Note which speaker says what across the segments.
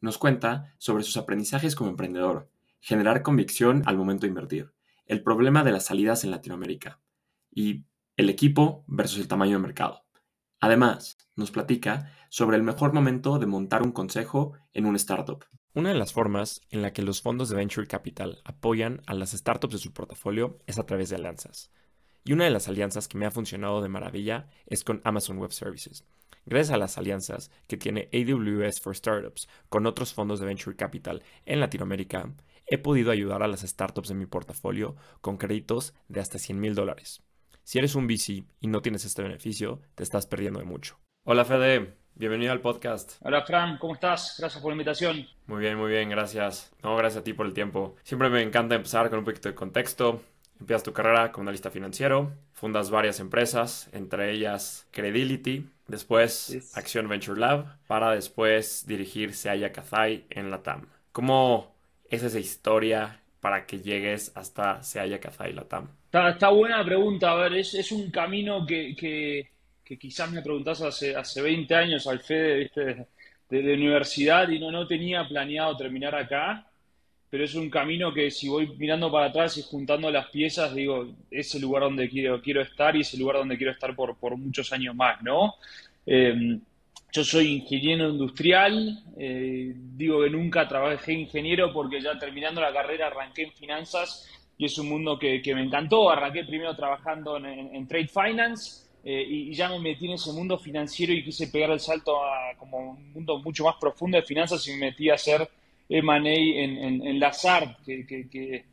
Speaker 1: nos cuenta sobre sus aprendizajes como emprendedor, generar convicción al momento de invertir, el problema de las salidas en Latinoamérica y el equipo versus el tamaño de mercado. Además, nos platica sobre el mejor momento de montar un consejo en un startup. Una de las formas en la que los fondos de Venture Capital apoyan a las startups de su portafolio es a través de alianzas. Y una de las alianzas que me ha funcionado de maravilla es con Amazon Web Services. Gracias a las alianzas que tiene AWS for Startups con otros fondos de Venture Capital en Latinoamérica, he podido ayudar a las startups de mi portafolio con créditos de hasta 100 mil dólares. Si eres un VC y no tienes este beneficio, te estás perdiendo de mucho. Hola Fede, bienvenido al podcast.
Speaker 2: Hola Fran, ¿cómo estás? Gracias por la invitación.
Speaker 1: Muy bien, muy bien, gracias. No, gracias a ti por el tiempo. Siempre me encanta empezar con un poquito de contexto. Empiezas tu carrera como analista financiero, fundas varias empresas, entre ellas Credility, después Acción Venture Lab, para después dirigirse a Yakazai en la TAM. ¿Cómo es esa historia para que llegues hasta Seaya Yakazai Latam?
Speaker 2: Está, está buena pregunta. A ver, es, es un camino que, que, que, quizás me preguntás hace, hace 20 años al Fede ¿viste? De, de, universidad y no, no tenía planeado terminar acá pero es un camino que si voy mirando para atrás y juntando las piezas, digo, es el lugar donde quiero, quiero estar y es el lugar donde quiero estar por, por muchos años más, ¿no? Eh, yo soy ingeniero industrial, eh, digo que nunca trabajé ingeniero porque ya terminando la carrera arranqué en finanzas y es un mundo que, que me encantó. Arranqué primero trabajando en, Trade Finance eh, y, y, ya me metí en ese mundo financiero y quise pegar el salto a como un mundo mucho más profundo de finanzas y me metí a hacer M&A en, en, en que, que,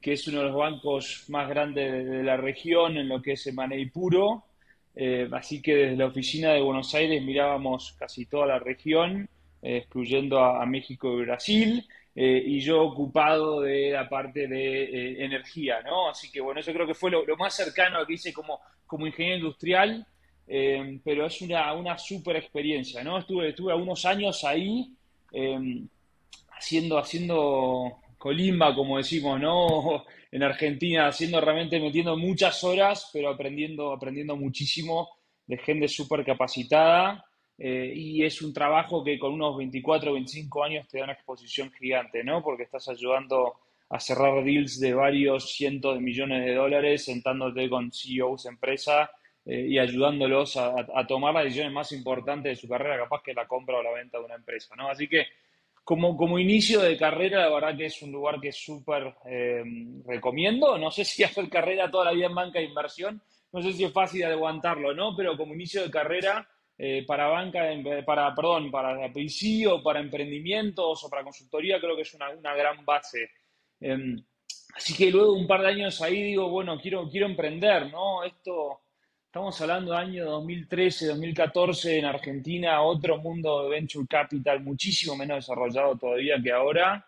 Speaker 2: que, es uno de los bancos más grandes de, la región en lo que es M&A puro. Eh, así que desde la oficina de Buenos Aires mirábamos casi toda la región, eh, excluyendo a, México y Brasil, eh, y yo ocupado de la parte de energía, ¿no? Así que bueno, eso creo que fue lo, lo más cercano a que hice como, como ingeniero industrial, pero es una, una super experiencia, ¿no? Estuve, estuve unos años ahí haciendo, haciendo colimba, como decimos, ¿no? En Argentina, haciendo realmente, metiendo muchas horas, pero aprendiendo, aprendiendo muchísimo de gente súper capacitada. Eh, y es un trabajo que con unos 24 o 25 años te da una exposición gigante, ¿no? Porque estás ayudando a cerrar deals de varios cientos de millones de dólares, sentándote con CEOs de empresa eh, y ayudándolos a, a, tomar las decisiones más importantes de su carrera, capaz que la compra o la venta de una empresa, ¿no? Así que como, como inicio de carrera, la verdad que es un lugar que súper eh, recomiendo. No sé si hacer carrera toda la vida en banca de inversión, no sé si es fácil aguantarlo, ¿no? Pero como inicio de carrera, eh, para banca, para, perdón, para PC o para emprendimientos o para consultoría, creo que es una, una gran base. Eh, así que luego un par de años ahí digo, bueno, quiero, quiero emprender, ¿no? Esto Estamos hablando de año 2013, 2014 en Argentina, otro mundo de venture capital muchísimo menos desarrollado todavía que ahora,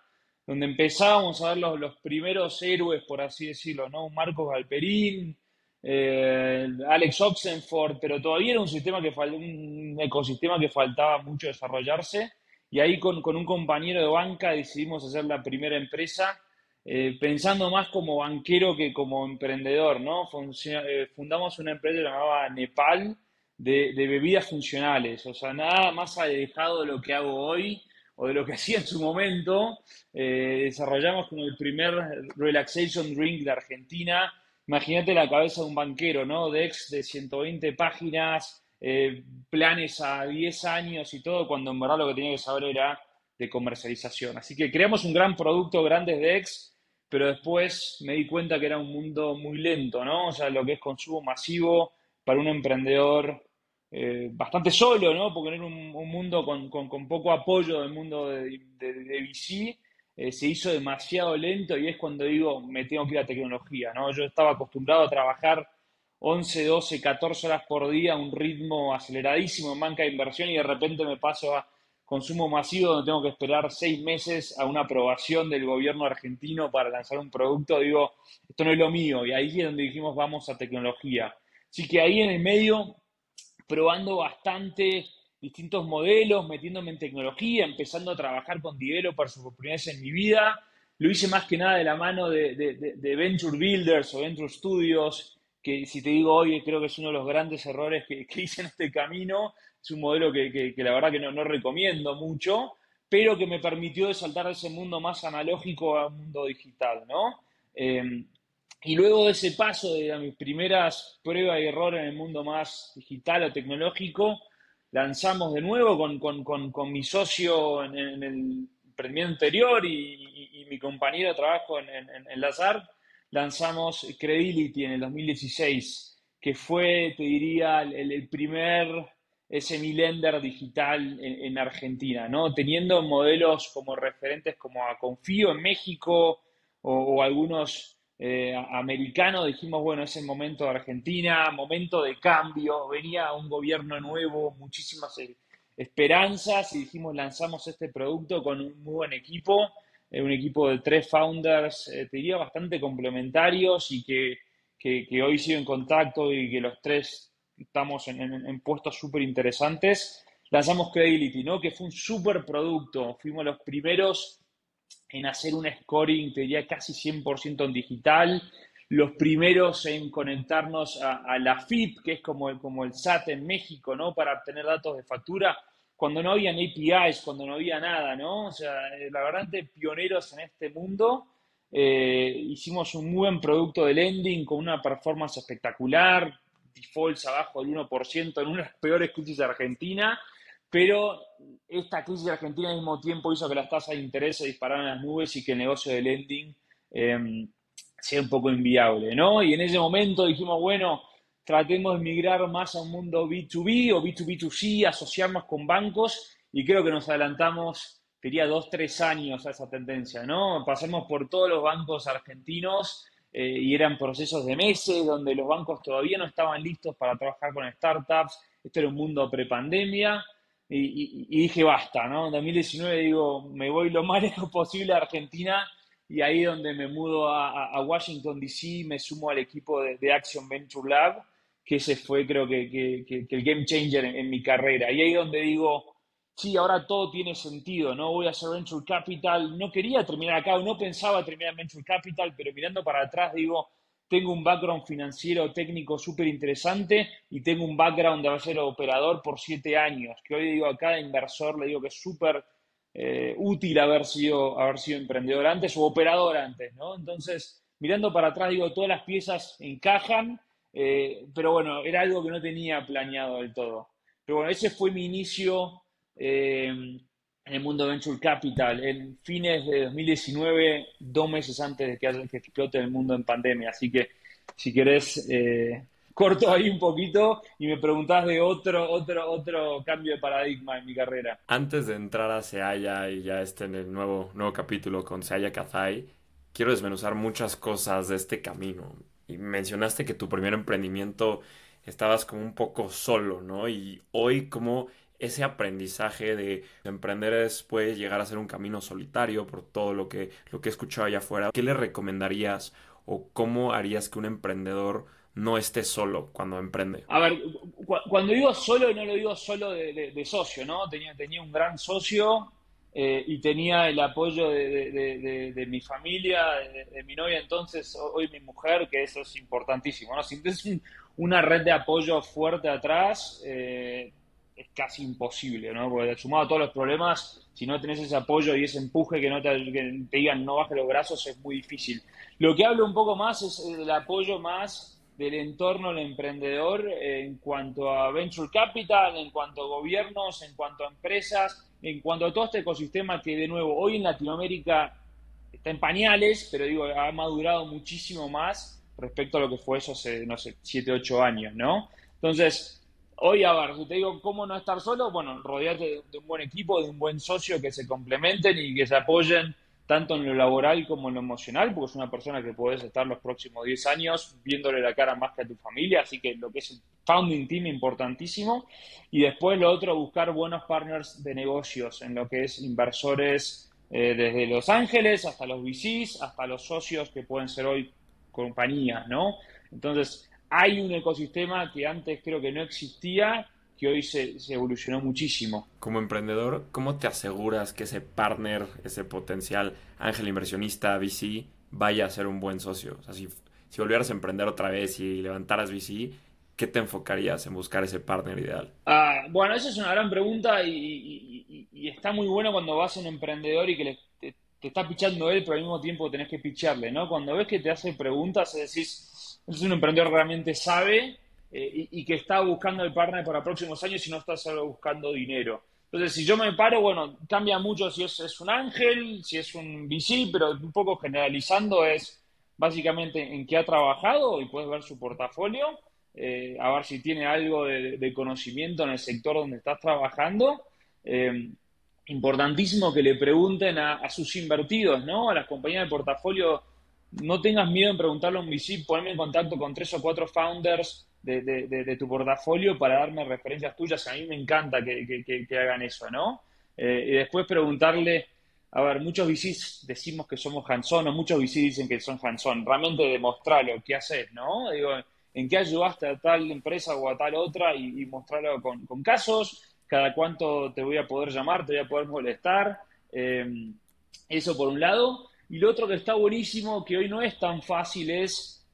Speaker 2: donde empezábamos a ver los, los primeros héroes, por así decirlo, ¿no? Marcos Galperín, eh, Alex Oxenford, pero todavía era un sistema que un ecosistema que faltaba mucho desarrollarse. Y ahí con, con un compañero de banca decidimos hacer la primera empresa eh, pensando más como banquero que como emprendedor, ¿no? Eh, fundamos una empresa llamada Nepal de, bebidas funcionales, o sea, nada más alejado de lo que hago hoy o de lo que hacía en su momento. Eh, desarrollamos como el primer relaxation drink de Argentina. Imagínate la cabeza de un banquero, ¿no? Dex de 120 páginas, planes a 10 años y todo, cuando en verdad lo que tenía que saber era de comercialización. Así que creamos un gran producto, grandes Dex, pero después me di cuenta que era un mundo muy lento, ¿no? O sea, lo que es consumo masivo para un emprendedor eh, bastante solo, ¿no? Porque era un, un mundo con, con, poco apoyo del mundo de, de, de VC, eh, se hizo demasiado lento y es cuando digo, me tengo que ir a tecnología, ¿no? Yo estaba acostumbrado a trabajar 11, 12, 14 horas por día, un ritmo aceleradísimo en banca de inversión y de repente me paso a consumo masivo donde tengo que esperar seis meses a una aprobación del gobierno argentino para lanzar un producto, digo, esto no es lo mío. Y ahí es donde dijimos, vamos a tecnología. Así que ahí en el medio, probando bastante distintos modelos, metiéndome en tecnología, empezando a trabajar con developers por primera vez en mi vida. Lo hice más que nada de la mano de, Venture Builders o Venture Studios, que si te digo hoy creo que es uno de los grandes errores que, hice en este camino. Es un modelo que, la verdad que no, recomiendo mucho, pero que me permitió de saltar de ese mundo más analógico a un mundo digital, ¿no? Em, y luego de ese paso de mis primeras pruebas y errores en el mundo más digital o tecnológico, lanzamos de nuevo con, mi socio en, el emprendimiento anterior y, mi compañero de trabajo en, en, Lazar, lanzamos Credility en el 2016, que fue, te diría, el, primer semi-lender digital en, Argentina, ¿no? Teniendo modelos como referentes como a Confío en México o, algunos eh, americanos, dijimos, bueno, es el momento de Argentina, momento de cambio, venía un gobierno nuevo, muchísimas eh, esperanzas y dijimos, lanzamos este producto con un muy buen equipo un equipo de tres founders, eh, te diría, bastante complementarios y que, hoy sigo en contacto y que los tres estamos en, puestos súper interesantes. Lanzamos Credibility, ¿no? que fue un súper producto. Fuimos los primeros en hacer un scoring, te diría, casi 100% en digital. Los primeros en conectarnos a, la FIP, que es como, como el SAT en México, ¿no? Para obtener datos de factura cuando no habían APIs, cuando no había nada, ¿no? O sea, eh, la verdad, pioneros en este mundo. Eh, hicimos un muy buen producto de lending con una performance espectacular, defaults abajo del 1% en una de las peores crisis de Argentina, pero esta crisis de Argentina al mismo tiempo hizo que las tasas de interés se dispararan a las nubes y que el negocio de lending eh, sea un poco inviable, ¿no? Y en ese momento dijimos, bueno, tratemos de migrar más a un mundo B2B o B2B2C, asociarnos con bancos y creo que nos adelantamos, diría, dos, tres años a esa tendencia, ¿no? Pasamos por todos los bancos argentinos eh, y eran procesos de meses donde los bancos todavía no estaban listos para trabajar con startups, esto era un mundo prepandemia y, y, dije basta, ¿no? En 2019 digo, me voy lo más lejos posible a Argentina y ahí donde me mudo a, Washington, D.C., me sumo al equipo de, Action Venture Lab que ese fue creo que, que, el game changer en, mi carrera. Y ahí donde digo, sí, ahora todo tiene sentido, ¿no? Voy a hacer Venture Capital, no quería terminar acá, no pensaba terminar en Venture Capital, pero mirando para atrás digo, tengo un background financiero técnico súper interesante y tengo un background de sido operador por siete años, que hoy digo a cada inversor le digo que es súper eh, útil haber sido, haber sido emprendedor antes o operador antes, ¿no? Entonces, mirando para atrás digo, todas las piezas encajan eh, pero bueno, era algo que no tenía planeado del todo. Pero bueno, ese fue mi inicio eh, en el mundo Venture Capital, en fines de 2019, dos meses antes de que, que explote el mundo en pandemia. Así que, si querés, eh, corto ahí un poquito y me preguntás de otro, otro, otro cambio de paradigma en mi carrera.
Speaker 1: Antes de entrar a Seaya y ya esté en el nuevo, nuevo capítulo con Seaya Kazai, quiero desmenuzar muchas cosas de este camino y mencionaste que tu primer emprendimiento estabas como un poco solo, ¿no? Y hoy como ese aprendizaje de emprender es, puede llegar a ser un camino solitario por todo lo que, lo que he escuchado allá afuera. ¿Qué le recomendarías o cómo harías que un emprendedor no esté solo cuando emprende?
Speaker 2: A ver, cuando digo solo, no lo digo solo de, de socio, ¿no? Tenía, tenía un gran socio eh, y tenía el apoyo de, mi familia, de, mi novia entonces, hoy mi mujer, que eso es importantísimo, ¿no? Si tienes una red de apoyo fuerte atrás, eh, es casi imposible, ¿no? Porque sumado a todos los problemas, si no tenés ese apoyo y ese empuje que no te, digan no baje los brazos, es muy difícil. Lo que hablo un poco más es el apoyo más del entorno del emprendedor en cuanto a venture capital, en cuanto a gobiernos, en cuanto a empresas, en cuanto a todo este ecosistema que de nuevo hoy en Latinoamérica está en pañales, pero digo, ha madurado muchísimo más respecto a lo que fue eso hace, no sé, 7, 8 años, ¿no? Entonces, hoy, a ver, si te digo cómo no estar solo, bueno, rodearte de, un buen equipo, de un buen socio que se complementen y que se apoyen tanto en lo laboral como en lo emocional, porque es una persona que puedes estar los próximos 10 años viéndole la cara más que a tu familia, así que lo que es el founding team importantísimo. Y después lo otro, buscar buenos partners de negocios en lo que es inversores eh, desde Los Ángeles hasta los VCs, hasta los socios que pueden ser hoy compañías, ¿no? Entonces, hay un ecosistema que antes creo que no existía que hoy se, evolucionó muchísimo.
Speaker 1: Como emprendedor, ¿cómo te aseguras que ese partner, ese potencial ángel inversionista, VC, vaya a ser un buen socio? O sea, si, volvieras a emprender otra vez y levantaras VC, ¿qué te enfocarías en buscar ese partner ideal?
Speaker 2: Ah, bueno, esa es una gran pregunta y, está muy bueno cuando vas a un emprendedor y que te, está pichando él, pero al mismo tiempo tenés que picharle, ¿no? Cuando ves que te hace preguntas, decís, es un emprendedor realmente sabe eh, y, que está buscando el partner para próximos años y no está solo buscando dinero. Entonces, si yo me paro, bueno, cambia mucho si es, un ángel, si es un VC, pero un poco generalizando es básicamente en qué ha trabajado y puedes ver su portafolio, eh, a ver si tiene algo de, conocimiento en el sector donde estás trabajando. Eh, importantísimo que le pregunten a, sus invertidos, ¿no? A las compañías de portafolio, no tengas miedo en preguntarle a un VC, ponme en contacto con tres o cuatro founders de, tu portafolio para darme referencias tuyas. A mí me encanta que, hagan eso, ¿no? Eh, y después preguntarle, a ver, muchos VCs decimos que somos hands-on o muchos VCs dicen que son hands-on. Realmente demostrarlo, ¿qué haces, no? Digo, ¿en qué ayudaste a tal empresa o a tal otra? Y, mostrarlo con, casos. Cada cuánto te voy a poder llamar, te voy a poder molestar. Eh, eso por un lado. Y lo otro que está buenísimo, que hoy no es tan fácil, es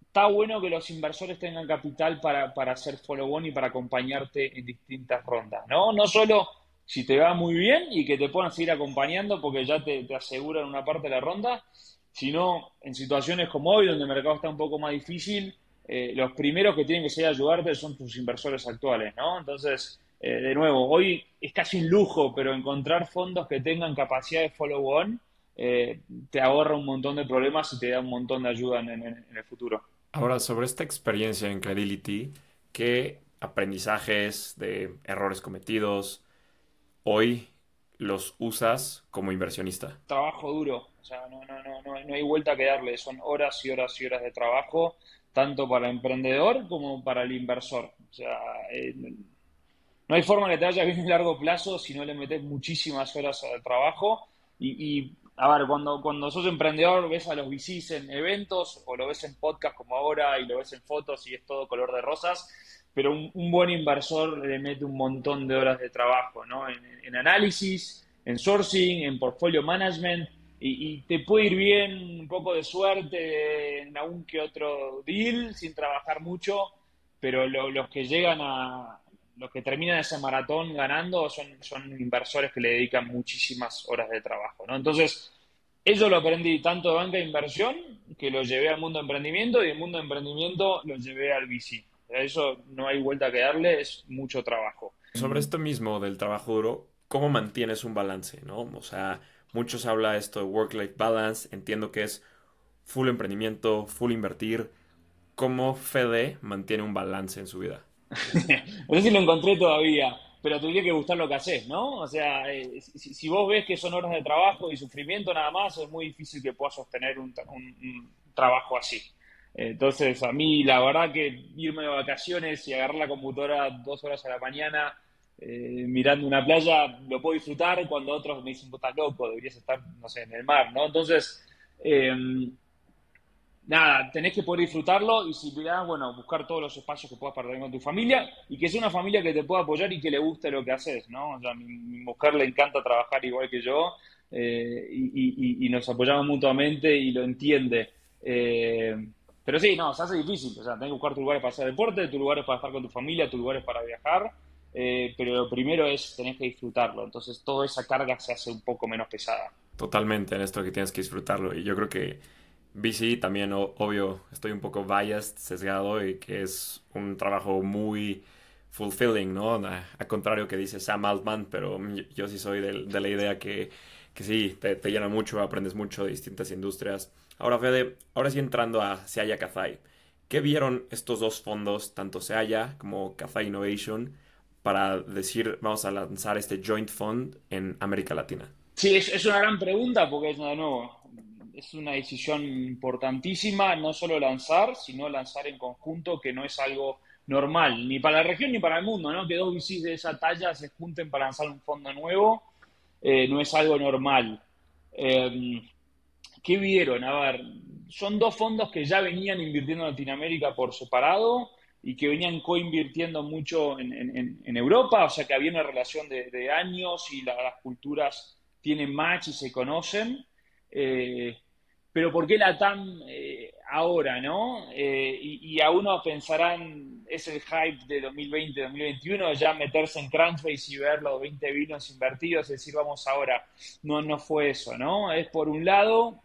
Speaker 2: está bueno que los inversores tengan capital para, para hacer follow-on y para acompañarte en distintas rondas, ¿no? No solo si te va muy bien y que te puedan seguir acompañando porque ya te, te aseguran una parte de la ronda, sino en situaciones como hoy, donde el mercado está un poco más difícil, eh, los primeros que tienen que ser ayudarte son tus inversores actuales, ¿no? Entonces, eh, de nuevo, hoy es casi un lujo, pero encontrar fondos que tengan capacidad de follow-on eh, te ahorra un montón de problemas y te da un montón de ayuda en el futuro.
Speaker 1: Ahora, sobre esta experiencia en Credility, ¿qué aprendizajes de errores cometidos hoy los usas como inversionista?
Speaker 2: Trabajo duro, o sea, no, no, no, no, hay vuelta que darle, son horas y horas y horas de trabajo, tanto para el emprendedor como para el inversor. O sea, eh, no hay forma que te vaya bien a largo plazo si no le metes muchísimas horas al trabajo y, y a ver, cuando, cuando sos emprendedor ves a los VCs en eventos o lo ves en podcast como ahora y lo ves en fotos y es todo color de rosas, pero un, buen inversor le mete un montón de horas de trabajo, ¿no? En, análisis, en sourcing, en portfolio management y, te puede ir bien un poco de suerte en algún que otro deal sin trabajar mucho, pero los que llegan a, los que terminan ese maratón ganando son, son inversores que le dedican muchísimas horas de trabajo, ¿no? Entonces, eso lo aprendí tanto de banca de inversión, que lo llevé al mundo de emprendimiento, y del mundo de emprendimiento lo llevé al VC. Eso no hay vuelta que darle, es mucho trabajo.
Speaker 1: Sobre esto mismo del trabajo duro, ¿cómo mantienes un balance, no? O sea, muchos habla esto de work-life balance, entiendo que es full emprendimiento, full invertir. ¿Cómo Fede mantiene un balance en su vida?
Speaker 2: no sé si lo encontré todavía, pero te que gustar lo que haces, ¿no? O sea, eh, si, vos ves que son horas de trabajo y sufrimiento nada más, es muy difícil que puedas sostener un, trabajo así. Entonces, a mí, la verdad que irme de vacaciones y agarrar la computadora dos horas a la mañana eh, mirando una playa, lo puedo disfrutar cuando otros me dicen, vos estás loco, deberías estar, no sé, en el mar, ¿no? Entonces, eh, nada, tenés que poder disfrutarlo y si puedas, bueno, buscar todos los espacios que puedas para con tu familia y que sea una familia que te pueda apoyar y que le guste lo que haces, ¿no? O sea, mi, mujer le encanta trabajar igual que yo eh, y, nos apoyamos mutuamente y lo entiende. Eh, pero sí, no, se hace difícil, o sea, tenés que buscar tus lugares para hacer deporte, tus lugares para estar con tu familia, tus lugares para viajar, eh, pero lo primero es tenés que disfrutarlo, entonces toda esa carga se hace un poco menos pesada.
Speaker 1: Totalmente en esto que tienes que disfrutarlo y yo creo que BC también, obvio, estoy un poco biased, sesgado y que es un trabajo muy fulfilling, ¿no? A, contrario que dice Sam Altman, pero yo, sí soy de, la idea que, que sí, te, llena mucho, aprendes mucho de distintas industrias. Ahora, Fede, ahora sí entrando a Seaya Cafay, ¿qué vieron estos dos fondos, tanto Seaya como Cafay Innovation, para decir, vamos a lanzar este joint fund en América Latina?
Speaker 2: Sí, es, una gran pregunta porque es, de nuevo, es una decisión importantísima, no solo lanzar, sino lanzar en conjunto, que no es algo normal, ni para la región ni para el mundo, ¿no? Que dos VCs de esa talla se junten para lanzar un fondo nuevo, eh, no es algo normal. Em, ¿Qué vieron? A ver, son dos fondos que ya venían invirtiendo en Latinoamérica por separado y que venían co-invirtiendo mucho en, Europa, o sea que había una relación de, años y las culturas tienen match y se conocen. Eh, pero ¿por qué la TAM eh, ahora, no? Eh, y, a uno pensarán, es el hype de 2020-2021, ya meterse en Crunchbase y ver los 20 vinos invertidos, es decir, vamos ahora. No, no fue eso, ¿no? Es por un lado,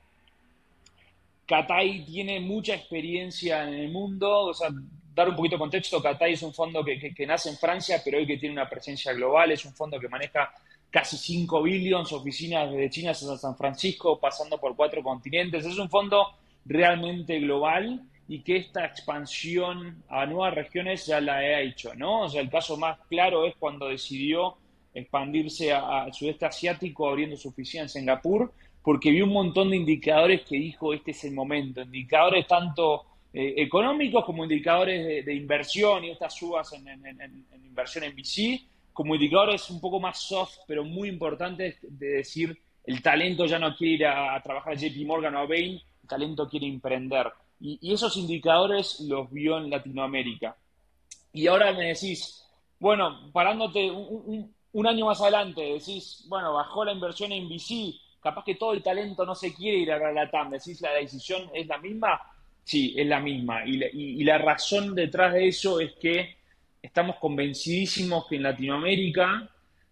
Speaker 2: Catay tiene mucha experiencia en el mundo, o sea, dar un poquito de contexto, Catay es un fondo que, nace en Francia, pero hoy que tiene una presencia global, es un fondo que maneja casi 5 billones, oficinas desde China hasta San Francisco, pasando por cuatro continentes. Es un fondo realmente global y que esta expansión a nuevas regiones ya la ha hecho, ¿no? O sea, el caso más claro es cuando decidió expandirse al sudeste asiático abriendo su oficina en Singapur, porque vio un montón de indicadores que dijo este es el momento, indicadores tanto eh, económicos como indicadores de, inversión y estas subas en, en inversión en VC, como indicadores un poco más soft, pero muy importantes de decir, el talento ya no quiere ir a, trabajar a JP Morgan o a Bain, el talento quiere emprender. Y, esos indicadores los vio en Latinoamérica. Y ahora me decís, bueno, parándote un, año más adelante, decís, bueno, bajó la inversión en VC, capaz que todo el talento no se quiere ir a la TAM, decís, la decisión es la misma. Sí, es la misma. y la razón detrás de eso es que estamos convencidísimos que en Latinoamérica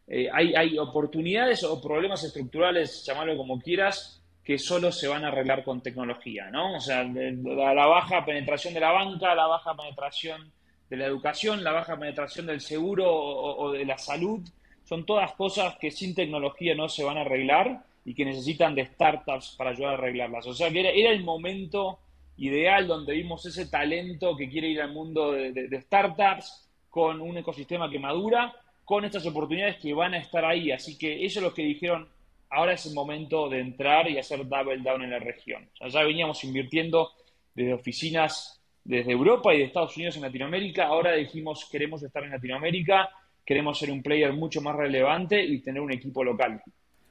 Speaker 2: eh, hay, oportunidades o problemas estructurales, llamarlo como quieras, que solo se van a arreglar con tecnología, ¿no? O sea, la, baja penetración de la banca, la baja penetración de la educación, la baja penetración del seguro o, de la salud, son todas cosas que sin tecnología no se van a arreglar y que necesitan de startups para ayudar a arreglarlas. O sea, que era, el momento ideal donde vimos ese talento que quiere ir al mundo de startups, con un ecosistema que madura, con estas oportunidades que van a estar ahí. Así que ellos los que dijeron, ahora es el momento de entrar y hacer double down en la región. ya veníamos invirtiendo desde oficinas desde Europa y de Estados Unidos en Latinoamérica. Ahora dijimos, queremos estar en Latinoamérica, queremos ser un player mucho más relevante y tener un equipo local.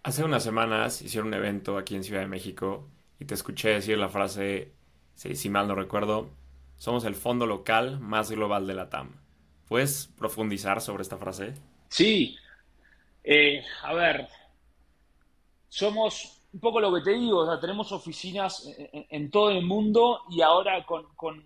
Speaker 1: Hace unas semanas hicieron un evento aquí en Ciudad de México y te escuché decir la frase, si mal no recuerdo, somos el fondo local más global de la TAM. ¿Puedes profundizar sobre esta frase?
Speaker 2: Sí. Eh, a ver, somos un poco lo que te digo, o sea, tenemos oficinas en, todo el mundo y ahora con,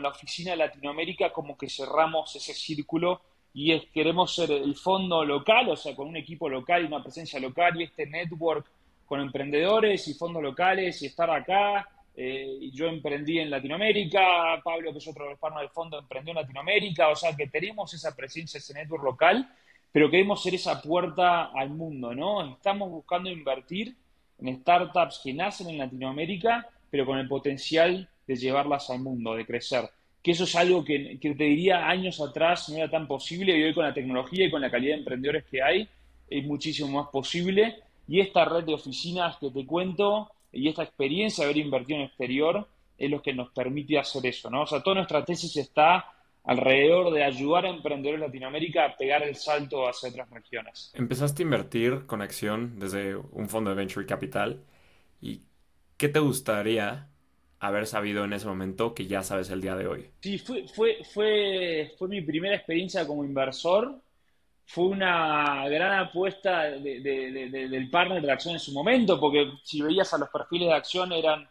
Speaker 2: la oficina de Latinoamérica como que cerramos ese círculo y es, queremos ser el fondo local, o sea, con un equipo local y una presencia local y este network con emprendedores y fondos locales y estar acá eh, yo emprendí en Latinoamérica, Pablo, que es otro de los partners del fondo, emprendió en Latinoamérica, o sea que tenemos esa presencia, ese network local, pero queremos ser esa puerta al mundo, ¿no? Estamos buscando invertir en startups que nacen en Latinoamérica, pero con el potencial de llevarlas al mundo, de crecer. Que eso es algo que, que te diría años atrás no era tan posible y hoy con la tecnología y con la calidad de emprendedores que hay es muchísimo más posible. Y esta red de oficinas que te cuento y esta experiencia de haber invertido en exterior es lo que nos permite hacer eso, ¿no? O sea, toda nuestra tesis está alrededor de ayudar a emprendedores de Latinoamérica a pegar el salto hacia otras regiones.
Speaker 1: Empezaste a invertir con acción desde un fondo de venture capital y ¿qué te gustaría haber sabido en ese momento que ya sabes el día de hoy?
Speaker 2: Sí, fue, fue, fue, fue mi primera experiencia como inversor fue una gran apuesta del partner de acción en su momento, porque si veías a los perfiles de acción eran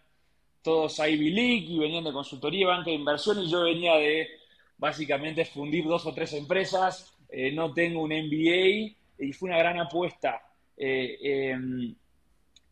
Speaker 2: todos Ivy League y venían de consultoría, banca de inversión y yo venía de básicamente fundir dos o tres empresas, eh, no tengo un MBA y fue una gran apuesta. Eh, em,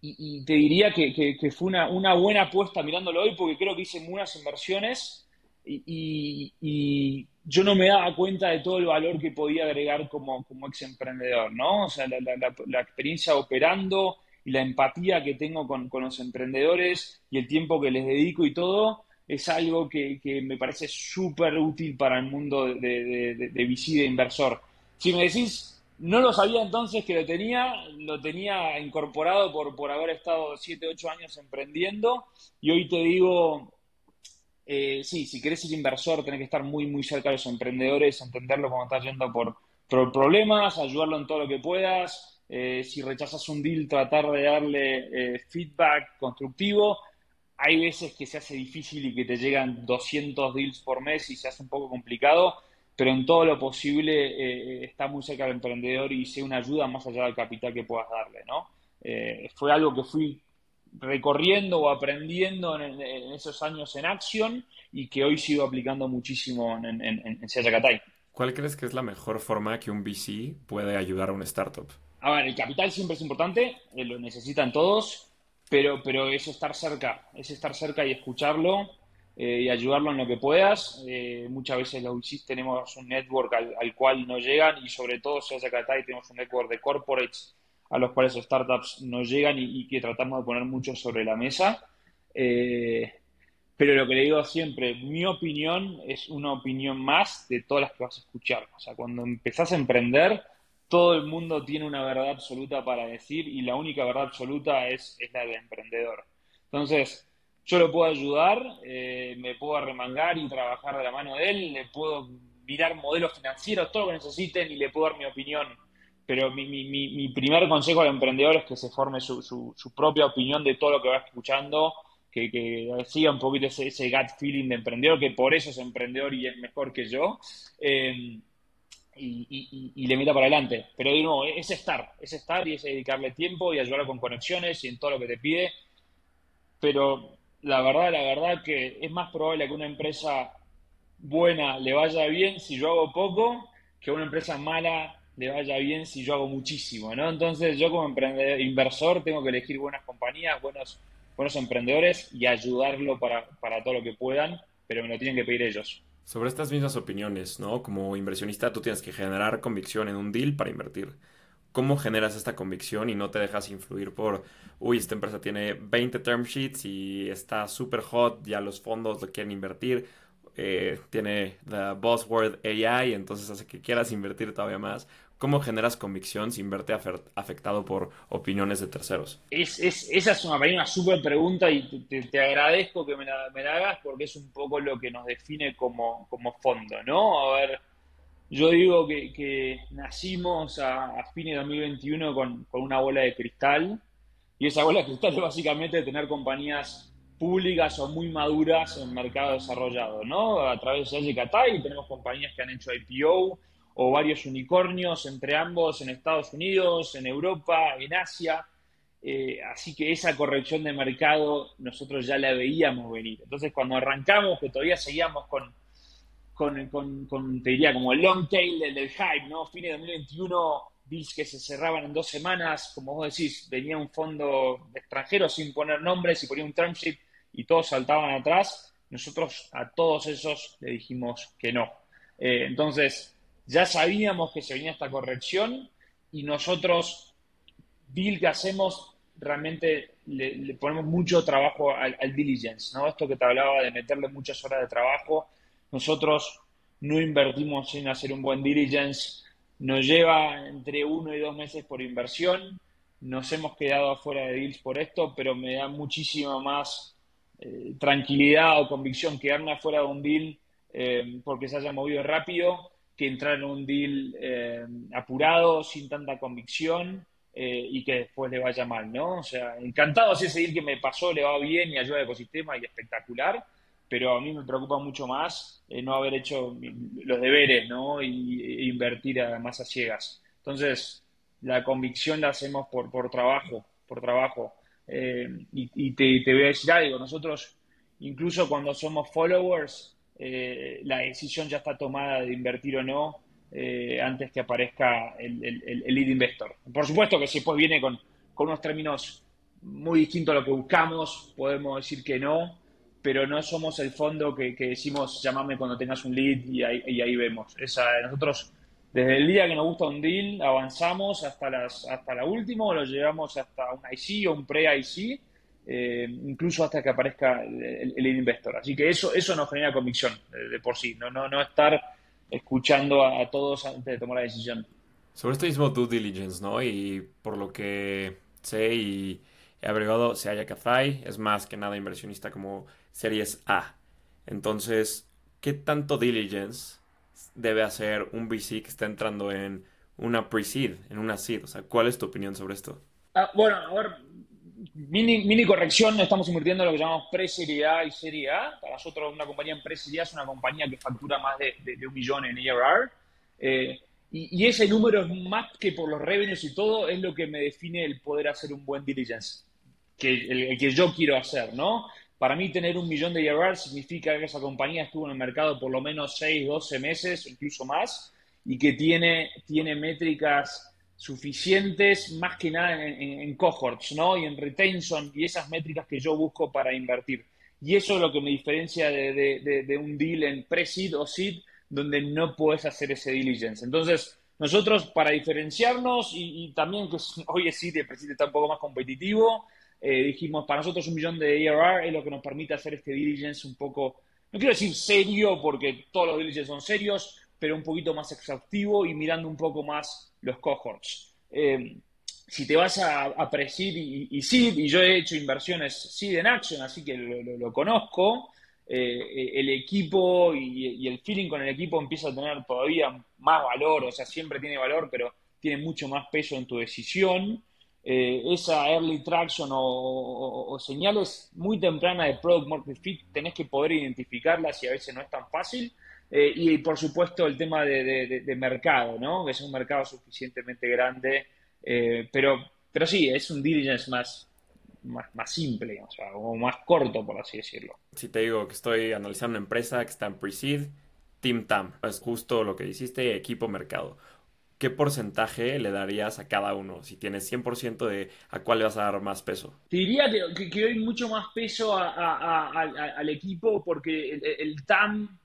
Speaker 2: y, te diría que, fue una, una, buena apuesta mirándolo hoy porque creo que hice buenas inversiones y, yo no me daba cuenta de todo el valor que podía agregar como, como ex emprendedor, ¿no? O sea, la, experiencia operando y la empatía que tengo con, los emprendedores y el tiempo que les dedico y todo, es algo que, me parece súper útil para el mundo de, de, de, de inversor. Si me decís no lo sabía entonces que lo tenía, lo tenía incorporado por, por haber estado 7, 8 años emprendiendo y hoy te digo, eh, sí, si querés ser inversor tenés que estar muy, muy cerca de los emprendedores, entenderlo cuando estás yendo por, problemas, ayudarlo en todo lo que puedas, eh, si rechazas un deal, tratar de darle eh, feedback constructivo. Hay veces que se hace difícil y que te llegan 200 deals por mes y se hace un poco complicado pero en todo lo posible eh, está muy cerca del emprendedor y sea una ayuda más allá del capital que puedas darle, ¿no? Fue algo que fui recorriendo o aprendiendo en, esos años en Action y que hoy sigo aplicando muchísimo en, en, en
Speaker 1: ¿Cuál crees que es la mejor forma que un VC puede ayudar a una startup?
Speaker 2: A ver, el capital siempre es importante, eh, lo necesitan todos, pero, pero es estar cerca, es estar cerca y escucharlo eh, y ayudarlo en lo que puedas. Eh, muchas veces los VCs tenemos un network al, cual no llegan y sobre todo si acá y tenemos un network de corporates a los cuales startups no llegan y, que tratamos de poner mucho sobre la mesa. Eh, pero lo que le digo siempre, mi opinión es una opinión más de todas las que vas a escuchar. O sea, cuando empezás a emprender, todo el mundo tiene una verdad absoluta para decir y la única verdad absoluta es, es la del emprendedor. Entonces, yo lo puedo ayudar, eh, me puedo arremangar y trabajar de la mano de él, le puedo mirar modelos financieros, todo lo que necesiten y le puedo dar mi opinión. Pero mi, mi, mi primer consejo al emprendedor es que se forme su, su, propia opinión de todo lo que va escuchando, que, que siga un poquito ese, ese, gut feeling de emprendedor, que por eso es emprendedor y es mejor que yo. Eh, y, y, y, le meta para adelante. Pero de nuevo, es estar, es estar y es dedicarle tiempo y ayudarlo con conexiones y en todo lo que te pide. Pero la verdad, la verdad que es más probable que una empresa buena le vaya bien si yo hago poco, que una empresa mala le vaya bien si yo hago muchísimo, ¿no? Entonces yo como emprendedor, inversor tengo que elegir buenas compañías, buenos, buenos emprendedores y ayudarlo para, para todo lo que puedan, pero me lo tienen que pedir ellos.
Speaker 1: Sobre estas mismas opiniones, ¿no? Como inversionista tú tienes que generar convicción en un deal para invertir cómo generas esta convicción y no te dejas influir por, uy, esta empresa tiene 20 term sheets y está súper hot, ya los fondos lo quieren invertir, eh, tiene the buzzword AI, entonces hace que quieras invertir todavía más. ¿Cómo generas convicción sin verte afectado por opiniones de terceros?
Speaker 2: Es, esa es una, una súper pregunta y te, agradezco que me la, hagas porque es un poco lo que nos define como, como fondo, ¿no? A ver, yo digo que, nacimos a, fines de 2021 con, una bola de cristal y esa bola de cristal es básicamente tener compañías públicas o muy maduras en mercado desarrollado, ¿no? A través de y tenemos compañías que han hecho IPO o varios unicornios entre ambos en Estados Unidos, en Europa, en Asia. Eh, así que esa corrección de mercado nosotros ya la veíamos venir. Entonces cuando arrancamos, que todavía seguíamos con con, te diría, como el long tail del, hype, ¿no? Fines de 2021, deals que se cerraban en dos semanas, como vos decís, venía un fondo extranjero sin poner nombres y ponía un term y todos saltaban atrás. Nosotros a todos esos le dijimos que no. Eh, entonces, ya sabíamos que se venía esta corrección y nosotros, deal que hacemos, realmente le, ponemos mucho trabajo al, diligence, ¿no? Esto que te hablaba de meterle muchas horas de trabajo nosotros no invertimos en hacer un buen diligence, nos lleva entre uno y dos meses por inversión. Nos hemos quedado afuera de deals por esto, pero me da muchísima más eh, tranquilidad o convicción quedarme afuera de un deal eh, porque se haya movido rápido que entrar en un deal eh, apurado, sin tanta convicción y que después le vaya mal, ¿no? O sea, encantado si ese deal que me pasó le va bien y ayuda al ecosistema y espectacular, pero a mí me preocupa mucho más eh, no haber hecho los deberes, ¿no? Y, e invertir más a ciegas. Entonces, la convicción la hacemos por, por trabajo, por trabajo. Eh, y, te, voy a decir algo, nosotros, incluso cuando somos followers, eh, la decisión ya está tomada de invertir o no antes que aparezca el, lead investor. Por supuesto que si después viene con, unos términos muy distintos a lo que buscamos, podemos decir que no, pero no somos el fondo que, decimos llamame cuando tengas un lead y ahí, vemos. Esa, nosotros, desde el día que nos gusta un deal, avanzamos hasta, las, hasta la última lo llevamos hasta un IC o un pre-IC, eh, incluso hasta que aparezca el, lead investor. Así que eso, eso nos genera convicción de, por sí, no, no, no estar escuchando a, todos antes de tomar la decisión.
Speaker 1: Sobre este mismo due diligence, ¿no? Y por lo que sé y he averiguado, se haya Cafai es más que nada inversionista como Series A. Entonces, ¿qué tanto diligence debe hacer un VC que está entrando en una pre-seed, en una seed? O sea, ¿cuál es tu opinión sobre esto?
Speaker 2: Ah, bueno, a ver, mini, mini corrección, estamos invirtiendo en lo que llamamos pre-serie y serie A. Para nosotros una compañía en pre-serie es una compañía que factura más de, un millón en ERR. Eh, y, ese número es más que por los revenues y todo, es lo que me define el poder hacer un buen diligence, que el, que yo quiero hacer, ¿no? Para mí tener un millón de ERR significa que esa compañía estuvo en el mercado por lo menos 6, 12 meses, incluso más, y que tiene, tiene métricas suficientes más que nada en, cohorts, ¿no? Y en retention y esas métricas que yo busco para invertir. Y eso es lo que me diferencia de, un deal en pre-seed o seed, donde no puedes hacer ese diligence. Entonces, nosotros para diferenciarnos y, también que hoy es seed y el pre-seed está un poco más competitivo, eh, dijimos, para nosotros un millón de ARR es lo que nos permite hacer este diligence un poco, no quiero decir serio, porque todos los diligence son serios, pero un poquito más exhaustivo y mirando un poco más los cohorts. Eh, si te vas a, a y, y, Seed, y yo he hecho inversiones Seed en Action, así que lo, conozco, eh, el equipo y, el feeling con el equipo empieza a tener todavía más valor, o sea, siempre tiene valor, pero tiene mucho más peso en tu decisión. Eh, esa early traction o, señales muy tempranas de product market fit tenés que poder identificarlas y a veces no es tan fácil. Eh, y por supuesto el tema de, mercado, ¿no? Que es un mercado suficientemente grande, eh, pero, pero sí, es un diligence más, más, simple, o sea, o más corto, por así decirlo.
Speaker 1: Si te digo que estoy analizando una empresa que está en pre-seed, Team TAM, es justo lo que hiciste, equipo mercado. ¿Qué porcentaje le darías a cada uno? Si tienes 100% de a cuál le vas a dar más peso.
Speaker 2: Te diría que, que, doy mucho más peso al equipo porque el TAM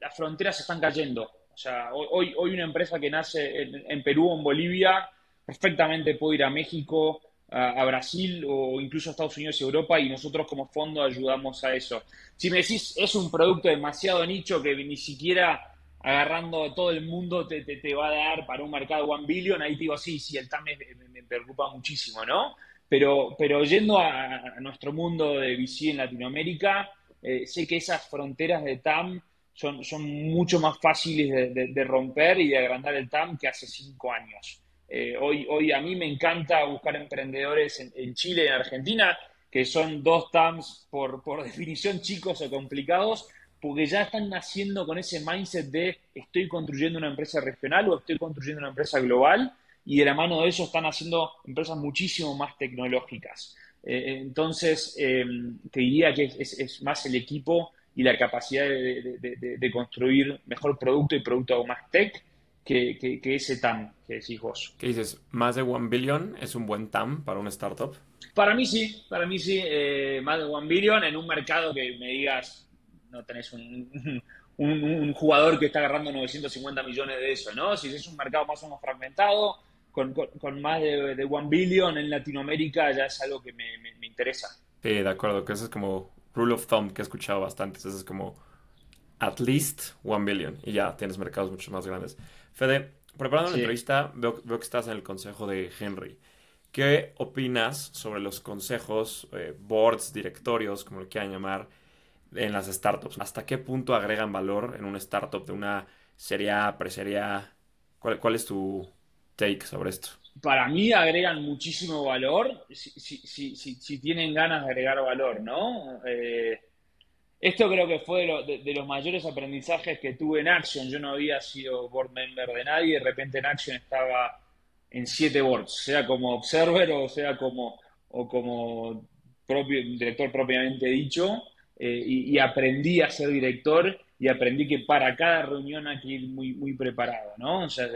Speaker 2: las fronteras se están cayendo. O sea, hoy, hoy una empresa que nace en, Perú o en Bolivia perfectamente puede ir a México, a, Brasil o incluso a Estados Unidos y Europa y nosotros como fondo ayudamos a eso. Si me decís, es un producto demasiado nicho que ni siquiera agarrando todo el mundo te, te, va a dar para un mercado one billion, ahí te digo, sí, sí, el TAM me, preocupa muchísimo, ¿no? Pero, pero yendo a, nuestro mundo de VC en Latinoamérica, eh, sé que esas fronteras de TAM son, son mucho más fáciles de, romper y de agrandar el TAM que hace cinco años. Eh, hoy, hoy a mí me encanta buscar emprendedores en, Chile y en Argentina, que son dos TAMs por, por definición chicos o complicados, porque ya están naciendo con ese mindset de estoy construyendo una empresa regional o estoy construyendo una empresa global y de la mano de eso están haciendo empresas muchísimo más tecnológicas. Eh, entonces, eh, te diría que es, más el equipo y la capacidad de, construir mejor producto y producto más tech que, que, ese TAM que decís vos.
Speaker 1: ¿Qué dices? ¿Más de one billion es un buen TAM para una startup?
Speaker 2: Para mí sí, para mí sí, eh, más de one billion en un mercado que me digas, no tenés un, un, jugador que está agarrando 950 millones de eso, ¿no? Si es un mercado más o menos fragmentado, con, con, más de, de, one billion en Latinoamérica ya es algo que me, me interesa.
Speaker 1: Sí, de acuerdo, que eso es como rule of thumb que he escuchado bastante. es como at least one billion y ya tienes mercados mucho más grandes. Fede, preparando la entrevista, veo, que estás en el consejo de Henry. ¿Qué opinas sobre los consejos, eh, boards, directorios, como lo quieran llamar, en las startups? ¿Hasta qué punto agregan valor en una startup de una serie A, preserie ¿Cuál, ¿Cuál es tu take sobre esto?
Speaker 2: Para mí agregan muchísimo valor si, si, si, si tienen ganas de agregar valor, ¿no? Eh, esto creo que fue de, los mayores aprendizajes que tuve en Action. Yo no había sido board member de nadie, de repente en Action estaba en siete boards, sea como observer o sea como, o como propio, director propiamente dicho, eh, y, aprendí a ser director y aprendí que para cada reunión hay que ir muy, muy preparado, ¿no? O sea,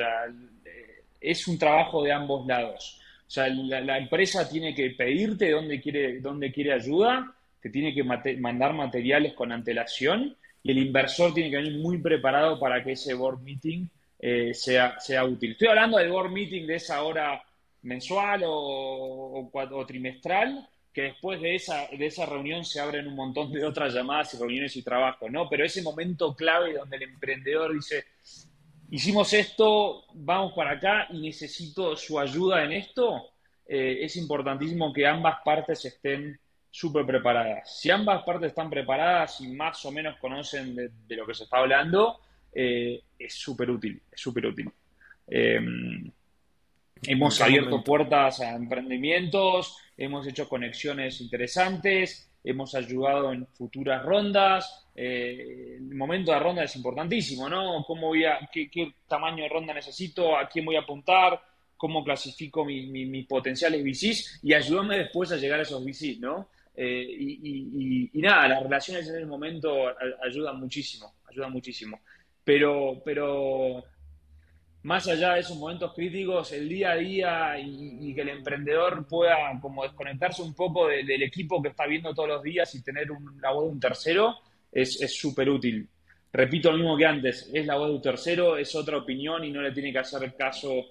Speaker 2: es un trabajo de ambos lados. O sea, la, empresa tiene que pedirte dónde quiere, dónde quiere ayuda, te tiene que mandar materiales con antelación y el inversor tiene que venir muy preparado para que ese board meeting eh, sea, sea útil. Estoy hablando del board meeting de esa hora mensual o, o, trimestral, que después de esa, de esa reunión se abren un montón de otras llamadas y reuniones y trabajo, ¿no? Pero ese momento clave donde el emprendedor dice, hicimos esto, vamos para acá y necesito su ayuda en esto, eh, es importantísimo que ambas partes estén súper preparadas. Si ambas partes están preparadas y más o menos conocen de, lo que se está hablando, eh, es súper útil, es súper útil. Em, hemos abierto puertas a emprendimientos, hemos hecho conexiones interesantes, hemos ayudado en futuras rondas. Eh, el momento de ronda es importantísimo, ¿no? ¿Cómo voy a, qué, tamaño de ronda necesito? ¿A quién voy a apuntar? ¿Cómo clasifico mis potenciales VCs? Y ayúdame después a llegar a esos VCs, ¿no? Eh, y, nada, las relaciones en el momento ayudan muchísimo, ayudan muchísimo. Pero, pero más allá de esos momentos críticos, el día a día y, que el emprendedor pueda como desconectarse un poco del equipo que está viendo todos los días y tener la voz de un tercero es súper útil. Repito lo mismo que antes, es la voz de un tercero, es otra opinión y no le tiene que hacer caso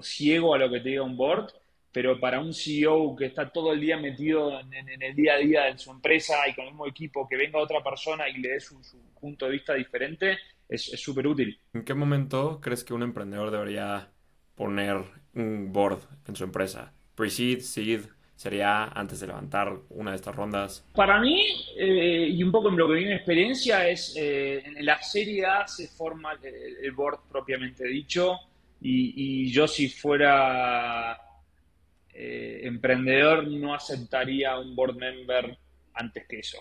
Speaker 2: ciego a lo que te diga un board, pero para un CEO que está todo el día metido en, el día a día de su empresa y con el mismo equipo, que venga otra persona y le dé su punto de vista diferente, es súper útil.
Speaker 1: ¿En qué momento crees que un emprendedor debería poner un board en su empresa? ¿Pre-seed, seed? ¿Sería antes de levantar una de estas rondas?
Speaker 2: Para mí, eh, y un poco en lo que vi mi experiencia, es eh, en la Serie A se forma el, board propiamente dicho. Y, yo si fuera eh, emprendedor no aceptaría un board member antes que eso.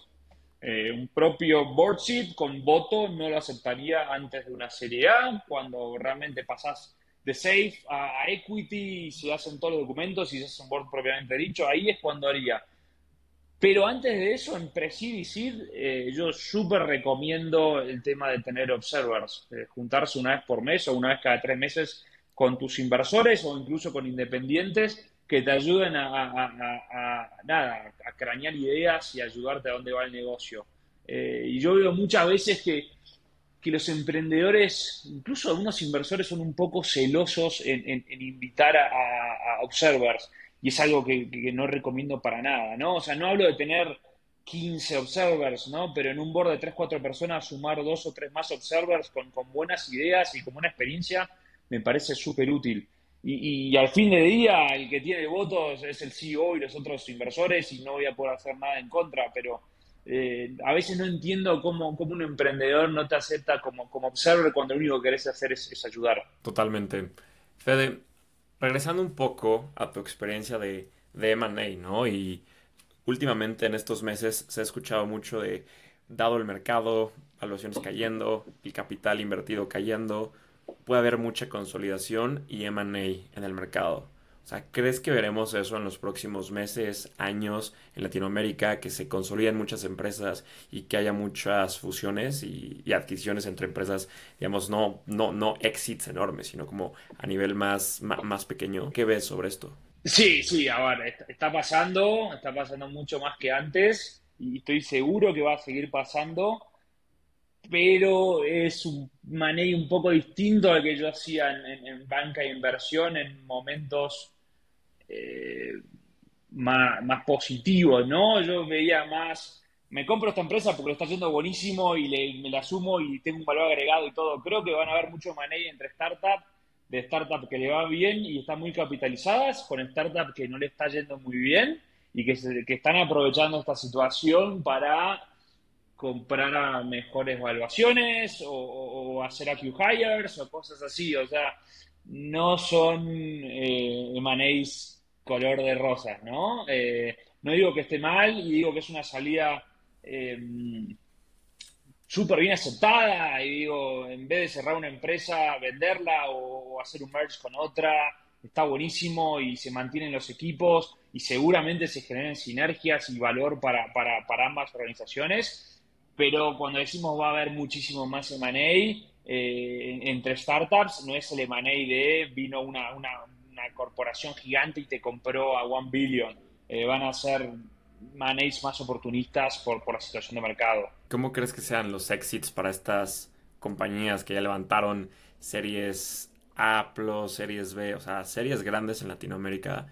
Speaker 2: Eh, un propio board seat con voto no lo aceptaría antes de una serie A, cuando realmente pasas de safe a, equity se hacen todos los documentos y se hace un board propiamente dicho, ahí es cuando haría. Pero antes de eso, en pre y seed, eh, yo súper recomiendo el tema de tener observers, juntarse una vez por mes o una vez cada tres meses con tus inversores o incluso con independientes que te ayuden a, nada, a cranear ideas y ayudarte a dónde va el negocio. Eh, y yo veo muchas veces que, los emprendedores, incluso algunos inversores, son un poco celosos en, invitar a, observers. Y es algo que, no recomiendo para nada, ¿no? O sea, no hablo de tener 15 observers, ¿no? Pero en un board de 3, 4 personas, sumar dos o tres más observers con, buenas ideas y con buena experiencia, me parece súper útil. Y, al fin de día el que tiene votos es el CEO y los otros inversores y no voy a poder hacer nada en contra, pero eh, a veces no entiendo cómo, un emprendedor no te acepta como, como observer cuando lo único que querés hacer es, ayudar.
Speaker 1: Totalmente. Fede, regresando un poco a tu experiencia de, de M&A, ¿no? Y últimamente en estos meses se ha escuchado mucho de, dado el mercado, valuaciones cayendo, el capital invertido cayendo, puede haber mucha consolidación y MA en el mercado. O sea, ¿crees que veremos eso en los próximos meses, años en Latinoamérica, que se consoliden muchas empresas y que haya muchas fusiones y, adquisiciones entre empresas, digamos, no, no, no exits enormes, sino como a nivel más, más, pequeño? ¿Qué ves sobre esto?
Speaker 2: Sí, sí, a ver, está pasando, está pasando mucho más que antes y estoy seguro que va a seguir pasando pero es un manejo un poco distinto al que yo hacía en, banca e inversión en momentos eh, más, positivos, ¿no? Yo veía más, me compro esta empresa porque lo está haciendo buenísimo y me la sumo y tengo un valor agregado y todo. Creo que van a haber mucho manejo entre startups, de startups que le va bien y están muy capitalizadas, con startups que no le está yendo muy bien y que, que están aprovechando esta situación para comprar a mejores evaluaciones o, hacer a hires o cosas así. O sea, no son eh, color de rosas, ¿no? Eh, no digo que esté mal y digo que es una salida eh, súper bien aceptada y digo, en vez de cerrar una empresa, venderla o, hacer un merge con otra, está buenísimo y se mantienen los equipos y seguramente se generen sinergias y valor para, para, para ambas organizaciones pero cuando decimos va a haber muchísimo más M&A eh, entre startups, no es el M&A de vino una, una, corporación gigante y te compró a one billion. Eh, van a ser M&As más oportunistas por, por la situación de mercado.
Speaker 1: ¿Cómo crees que sean los exits para estas compañías que ya levantaron series A, series B, o sea, series grandes en Latinoamérica?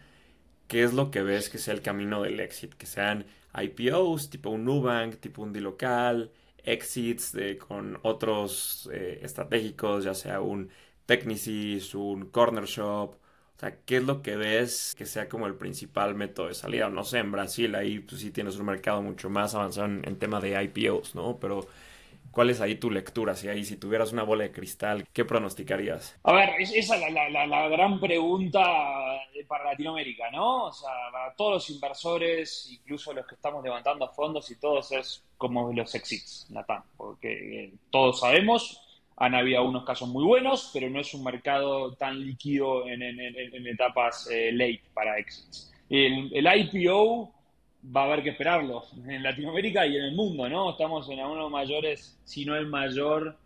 Speaker 1: ¿Qué es lo que ves que sea el camino del exit? Que sean IPOs, tipo un Nubank, tipo un Dilocal, exits de, con otros eh, estratégicos, ya sea un Technisys, un Corner Shop? O sea, ¿qué es lo que ves que sea como el principal método de salida? No sé, en Brasil ahí pues, sí tienes un mercado mucho más avanzado en, en tema de IPOs, ¿no? Pero ¿Cuál es ahí tu lectura? Si ahí, si tuvieras una bola de cristal, ¿qué pronosticarías?
Speaker 2: A ver, esa es la, gran pregunta para Latinoamérica, ¿no? O sea, para todos los inversores, incluso los que estamos levantando fondos y todos, es como los exits, Natán, porque eh, todos sabemos, han habido unos casos muy buenos, pero no es un mercado tan líquido en, etapas eh, late para exits. El, el IPO va a haber que esperarlo en Latinoamérica y en el mundo, ¿no? Estamos en uno de los mayores, si no el mayor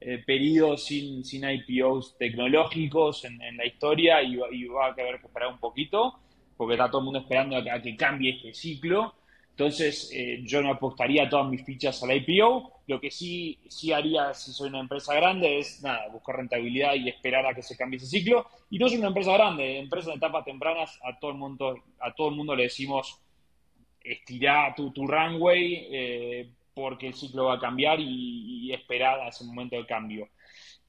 Speaker 2: eh, periodo sin, sin IPOs tecnológicos en, la historia y, va a haber que esperar un poquito porque está todo el mundo esperando a que, cambie este ciclo. Entonces, eh, yo no apostaría todas mis fichas al IPO. Lo que sí, sí haría si soy una empresa grande es, nada, buscar rentabilidad y esperar a que se cambie ese ciclo. Y no soy una empresa grande, empresa de etapas tempranas, a todo el mundo, a todo el mundo le decimos estirar tu, runway eh, porque el ciclo va a cambiar y, esperar a ese momento de cambio.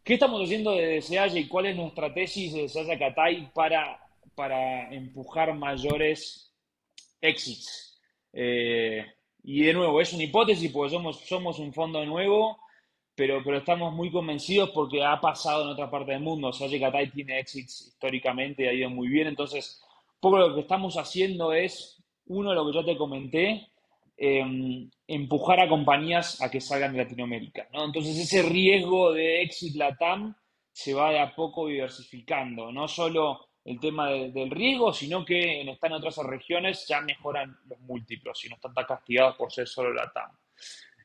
Speaker 2: ¿Qué estamos haciendo desde SEAYA y cuál es nuestra tesis de SEAYA Catay para, para empujar mayores exits? Eh, y de nuevo, es una hipótesis porque somos, somos un fondo nuevo, pero, pero estamos muy convencidos porque ha pasado en otra parte del mundo. SEAYA Catay tiene exits históricamente y ha ido muy bien. Entonces, un poco lo que estamos haciendo es uno, lo que yo te comenté, em, empujar a compañías a que salgan de Latinoamérica. ¿no? Entonces ese riesgo de exit LATAM se va de a poco diversificando. No solo el tema del riesgo, sino que en, están en otras regiones ya mejoran los múltiplos y no están tan castigados por ser solo LATAM.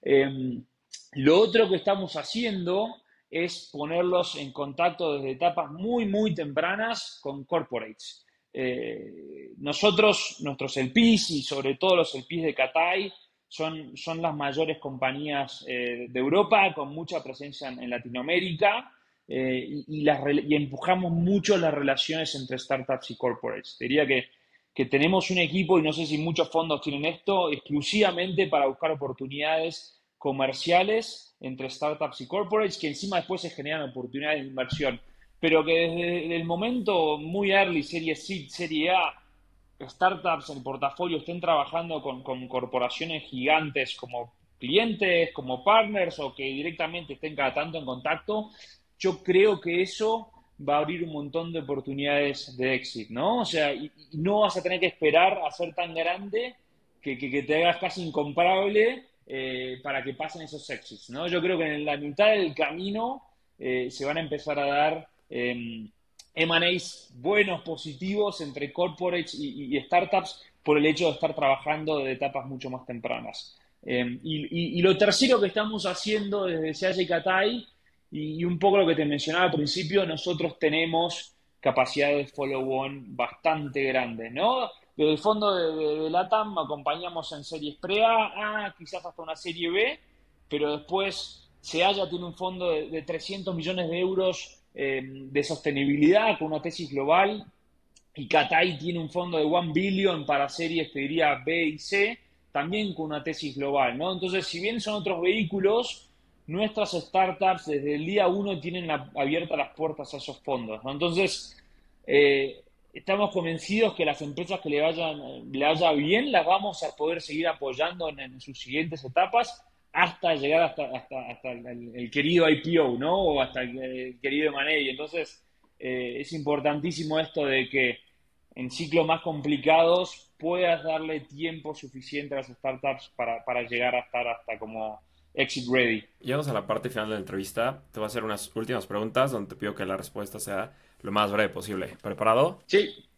Speaker 2: Em, lo otro que estamos haciendo es ponerlos en contacto desde etapas muy, muy tempranas con corporates. Eh, nosotros, nuestros LPs y sobre todo los LPs de Catay, son, son las mayores compañías eh, de Europa con mucha presencia en, Latinoamérica eh, y, las, empujamos mucho las relaciones entre startups y corporates. Diría que, que tenemos un equipo, y no sé si muchos fondos tienen esto, exclusivamente para buscar oportunidades comerciales entre startups y corporates que encima después se generan oportunidades de inversión pero que desde el momento muy early, serie C, serie A, startups en portafolio estén trabajando con, corporaciones gigantes como clientes, como partners o que directamente estén cada tanto en contacto, yo creo que eso va a abrir un montón de oportunidades de exit, ¿no? O sea, y, no vas a tener que esperar a ser tan grande que, te hagas casi incomparable eh, para que pasen esos exits, ¿no? Yo creo que en la mitad del camino eh, se van a empezar a dar eh, M&As buenos, positivos entre corporates y, startups por el hecho de estar trabajando de etapas mucho más tempranas. Em, y, lo tercero que estamos haciendo desde SEAY Catay, y, un poco lo que te mencionaba al principio, nosotros tenemos capacidades de follow-on bastante grandes, ¿no? Desde el fondo de, LATAM acompañamos en series pre-A, quizás hasta una serie B, pero después SEAYA tiene un fondo de, de 300 millones de euros Em, de sostenibilidad con una tesis global y Catay tiene un fondo de 1 billion para series, te diría B y C, también con una tesis global, ¿no? Entonces, si bien son otros vehículos, nuestras startups desde el día uno tienen abiertas las puertas a esos fondos, ¿no? Entonces, eh, estamos convencidos que las empresas que le vayan le vaya bien las vamos a poder seguir apoyando en sus siguientes etapas hasta llegar hasta, hasta, el, querido IPO, ¿no? O hasta el, querido M&A. Entonces, eh, es importantísimo esto de que en ciclos más complicados puedas darle tiempo suficiente a las startups para, para llegar a estar hasta como exit ready.
Speaker 1: Llegamos a la parte final de la entrevista. Te voy a hacer unas últimas preguntas donde te pido que la respuesta sea lo más breve posible. ¿Preparado?
Speaker 2: Sí.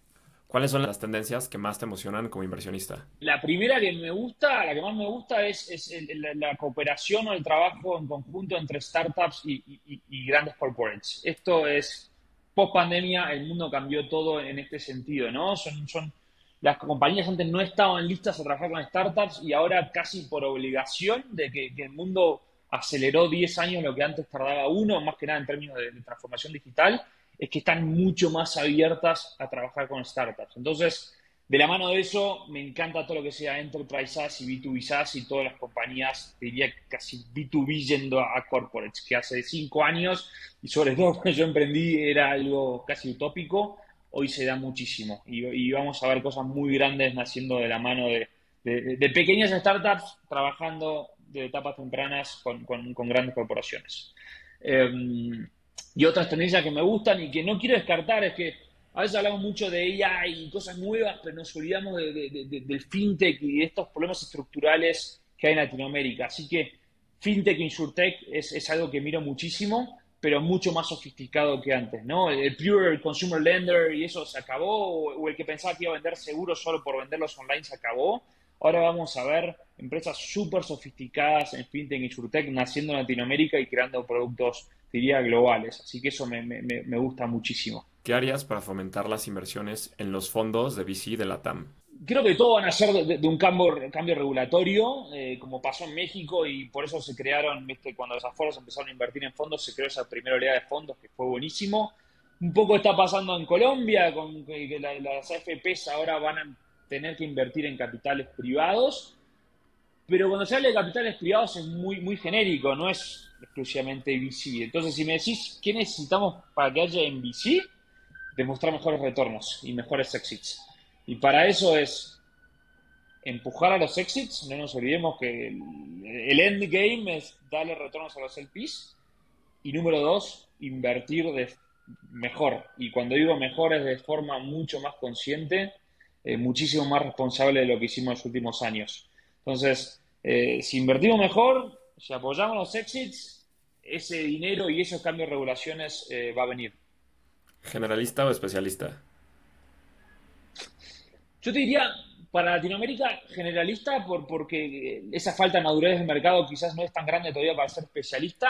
Speaker 1: ¿Cuáles son las tendencias que más te emocionan como inversionista?
Speaker 2: La primera que me gusta, la que más me gusta es, la, cooperación o el trabajo en conjunto entre startups y, grandes corporates. Esto es, post pandemia, el mundo cambió todo en este sentido, ¿no? Son, son, las compañías antes no estaban listas a trabajar con startups y ahora casi por obligación de que, el mundo aceleró 10 años lo que antes tardaba uno, más que nada en términos de transformación digital es que están mucho más abiertas a trabajar con startups. Entonces, de la mano de eso, me encanta todo lo que sea Enterprise SaaS y B2B SaaS y todas las compañías, diría casi B2B yendo a corporates, que hace cinco años, y sobre todo cuando yo emprendí, era algo casi utópico, hoy se da muchísimo. Y, vamos a ver cosas muy grandes naciendo de la mano de, pequeñas startups trabajando de etapas tempranas con, grandes corporaciones. Em, y otras tendencias que me gustan y que no quiero descartar es que a veces hablamos mucho de AI y cosas nuevas, pero nos olvidamos del fintech y de estos problemas estructurales que hay en Latinoamérica. Así que fintech, insurtech es, es algo que miro muchísimo, pero mucho más sofisticado que antes, ¿no? El pure consumer lender y eso se acabó, o el que pensaba que iba a vender seguros solo por venderlos online se acabó. Ahora vamos a ver empresas súper sofisticadas en fintech y insurtech naciendo en Latinoamérica y creando productos, diría, globales. Así que eso me, me, me gusta muchísimo.
Speaker 1: ¿Qué harías para fomentar las inversiones en los fondos de VC de la TAM?
Speaker 2: Creo que todo van a ser de, un cambio, cambio regulatorio, eh, como pasó en México, y por eso se crearon, ¿viste? cuando los aforos empezaron a invertir en fondos, se creó esa primera oleada de fondos que fue buenísimo. Un poco está pasando en Colombia, con que las AFPs ahora van a tener que invertir en capitales privados, pero cuando se habla de capitales privados es muy, muy genérico, no es exclusivamente VC. Entonces, si me decís qué necesitamos para que haya en VC, demostrar mejores retornos y mejores exits. Y para eso es empujar a los exits, no nos olvidemos que el, end game es darle retornos a los LPs y número dos, invertir de mejor. Y cuando digo mejor es de forma mucho más consciente, eh, muchísimo más responsable de lo que hicimos en los últimos años. Entonces, eh, si invertimos mejor, si apoyamos los exits, ese dinero y esos cambios de regulaciones eh, va a venir.
Speaker 1: ¿Generalista o especialista?
Speaker 2: Yo te diría, para Latinoamérica, generalista, por, porque esa falta de madurez del mercado quizás no es tan grande todavía para ser especialista,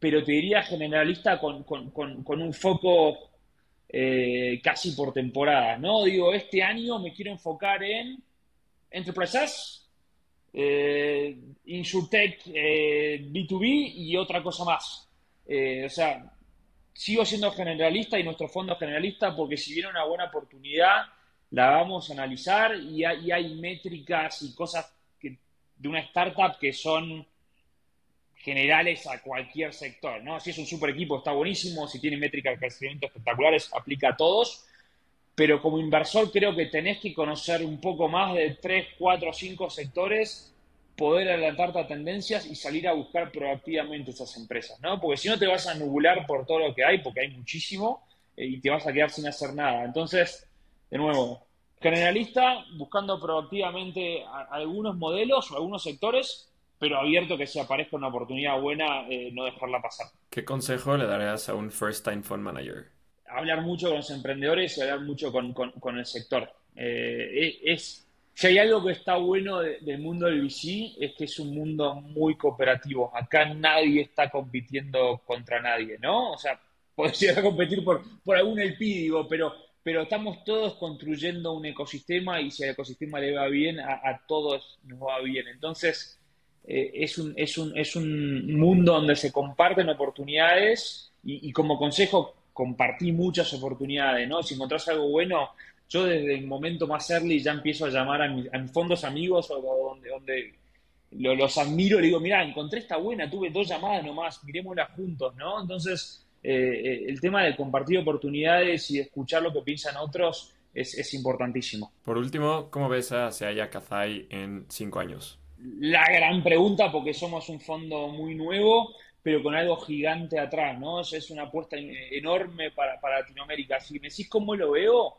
Speaker 2: pero te diría generalista con, un foco eh, casi por temporada, ¿no? Digo, este año me quiero enfocar en Enterprises, eh, Insurtech, eh, B2B y otra cosa más. o sea, sigo siendo generalista y nuestro fondo generalista porque si viene una buena oportunidad, la vamos a analizar y hay, métricas y cosas de una startup que son generales a cualquier sector, ¿no? Si es un super equipo está buenísimo, si tiene métricas de crecimiento espectaculares, aplica a todos, pero como inversor creo que tenés que conocer un poco más de 3, 4, 5 sectores poder adelantarte a tendencias y salir a buscar proactivamente esas empresas, ¿no? Porque si no te vas a nubular por todo lo que hay, porque hay muchísimo, eh, y te vas a quedar sin hacer nada. Entonces, de nuevo, generalista, buscando proactivamente algunos modelos o algunos sectores, pero abierto que se aparezca una oportunidad buena, eh, no dejarla pasar.
Speaker 1: ¿Qué consejo le darías a un first time fund manager?
Speaker 2: Hablar mucho con los emprendedores y hablar mucho con, con, el sector. Eh, es si hay algo que está bueno del mundo del VC es que es un mundo muy cooperativo. Acá nadie está compitiendo contra nadie, ¿no? O sea, podría competir por, por algún LP, digo, pero, pero estamos todos construyendo un ecosistema y si al ecosistema le va bien, a, todos nos va bien. Entonces, eh, es, un, es, un, es un mundo donde se comparten oportunidades y como consejo, compartí muchas oportunidades, ¿no? Si encontrás algo bueno, yo desde el momento más early ya empiezo a llamar a, mis, fondos amigos o donde, donde los admiro y le digo, mira, encontré esta buena, tuve dos llamadas nomás, miremosla juntos, ¿no? Entonces, eh, eh, el tema de compartir oportunidades y escuchar lo que piensan otros es, importantísimo.
Speaker 1: Por último, ¿cómo ves a Seaya Kazai en cinco años?
Speaker 2: La gran pregunta, porque somos un fondo muy nuevo, pero con algo gigante atrás, ¿no? Es una apuesta enorme para, para Latinoamérica. Si me decís cómo lo veo,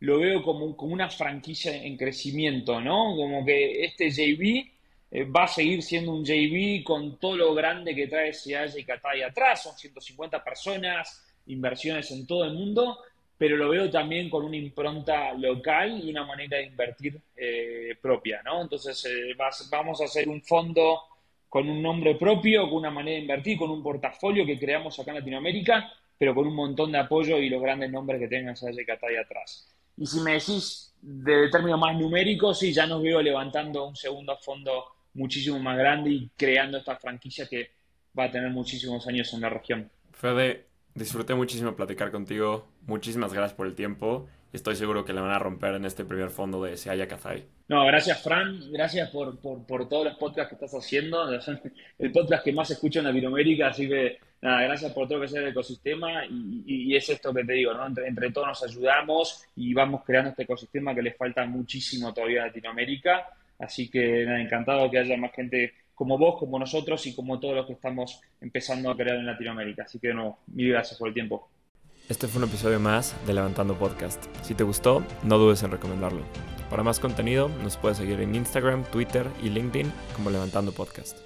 Speaker 2: lo veo como, como una franquicia en crecimiento, ¿no? Como que este JV eh, va a seguir siendo un JV con todo lo grande que trae Seaya y Catay atrás, son 150 personas, inversiones en todo el mundo, pero lo veo también con una impronta local y una manera de invertir eh, propia, ¿no? Entonces eh, vamos a hacer un fondo con un nombre propio, con una manera de invertir, con un portafolio que creamos acá en Latinoamérica, pero con un montón de apoyo y los grandes nombres que tengan Seaya y Catay atrás. Y si me decís de términos más numéricos, sí, ya nos veo levantando un segundo fondo muchísimo más grande y creando esta franquicia que va a tener muchísimos años en la región.
Speaker 1: Fede, disfruté muchísimo platicar contigo. Muchísimas gracias por el tiempo estoy seguro que la van a romper en este primer fondo de Seaya Café.
Speaker 2: No, gracias Fran, gracias por, por, todos los podcasts que estás haciendo, el podcast que más escucho en Latinoamérica, así que nada, gracias por todo lo que sea el ecosistema y, es esto que te digo, ¿no? Entre, entre, todos nos ayudamos y vamos creando este ecosistema que le falta muchísimo todavía a Latinoamérica, así que nada, encantado que haya más gente como vos, como nosotros y como todos los que estamos empezando a crear en Latinoamérica, así que no, mil gracias por el tiempo.
Speaker 1: Este fue un episodio más de Levantando Podcast. Si te gustó, no dudes en recomendarlo. Para más contenido, nos puedes seguir en Instagram, Twitter y LinkedIn como Levantando Podcast.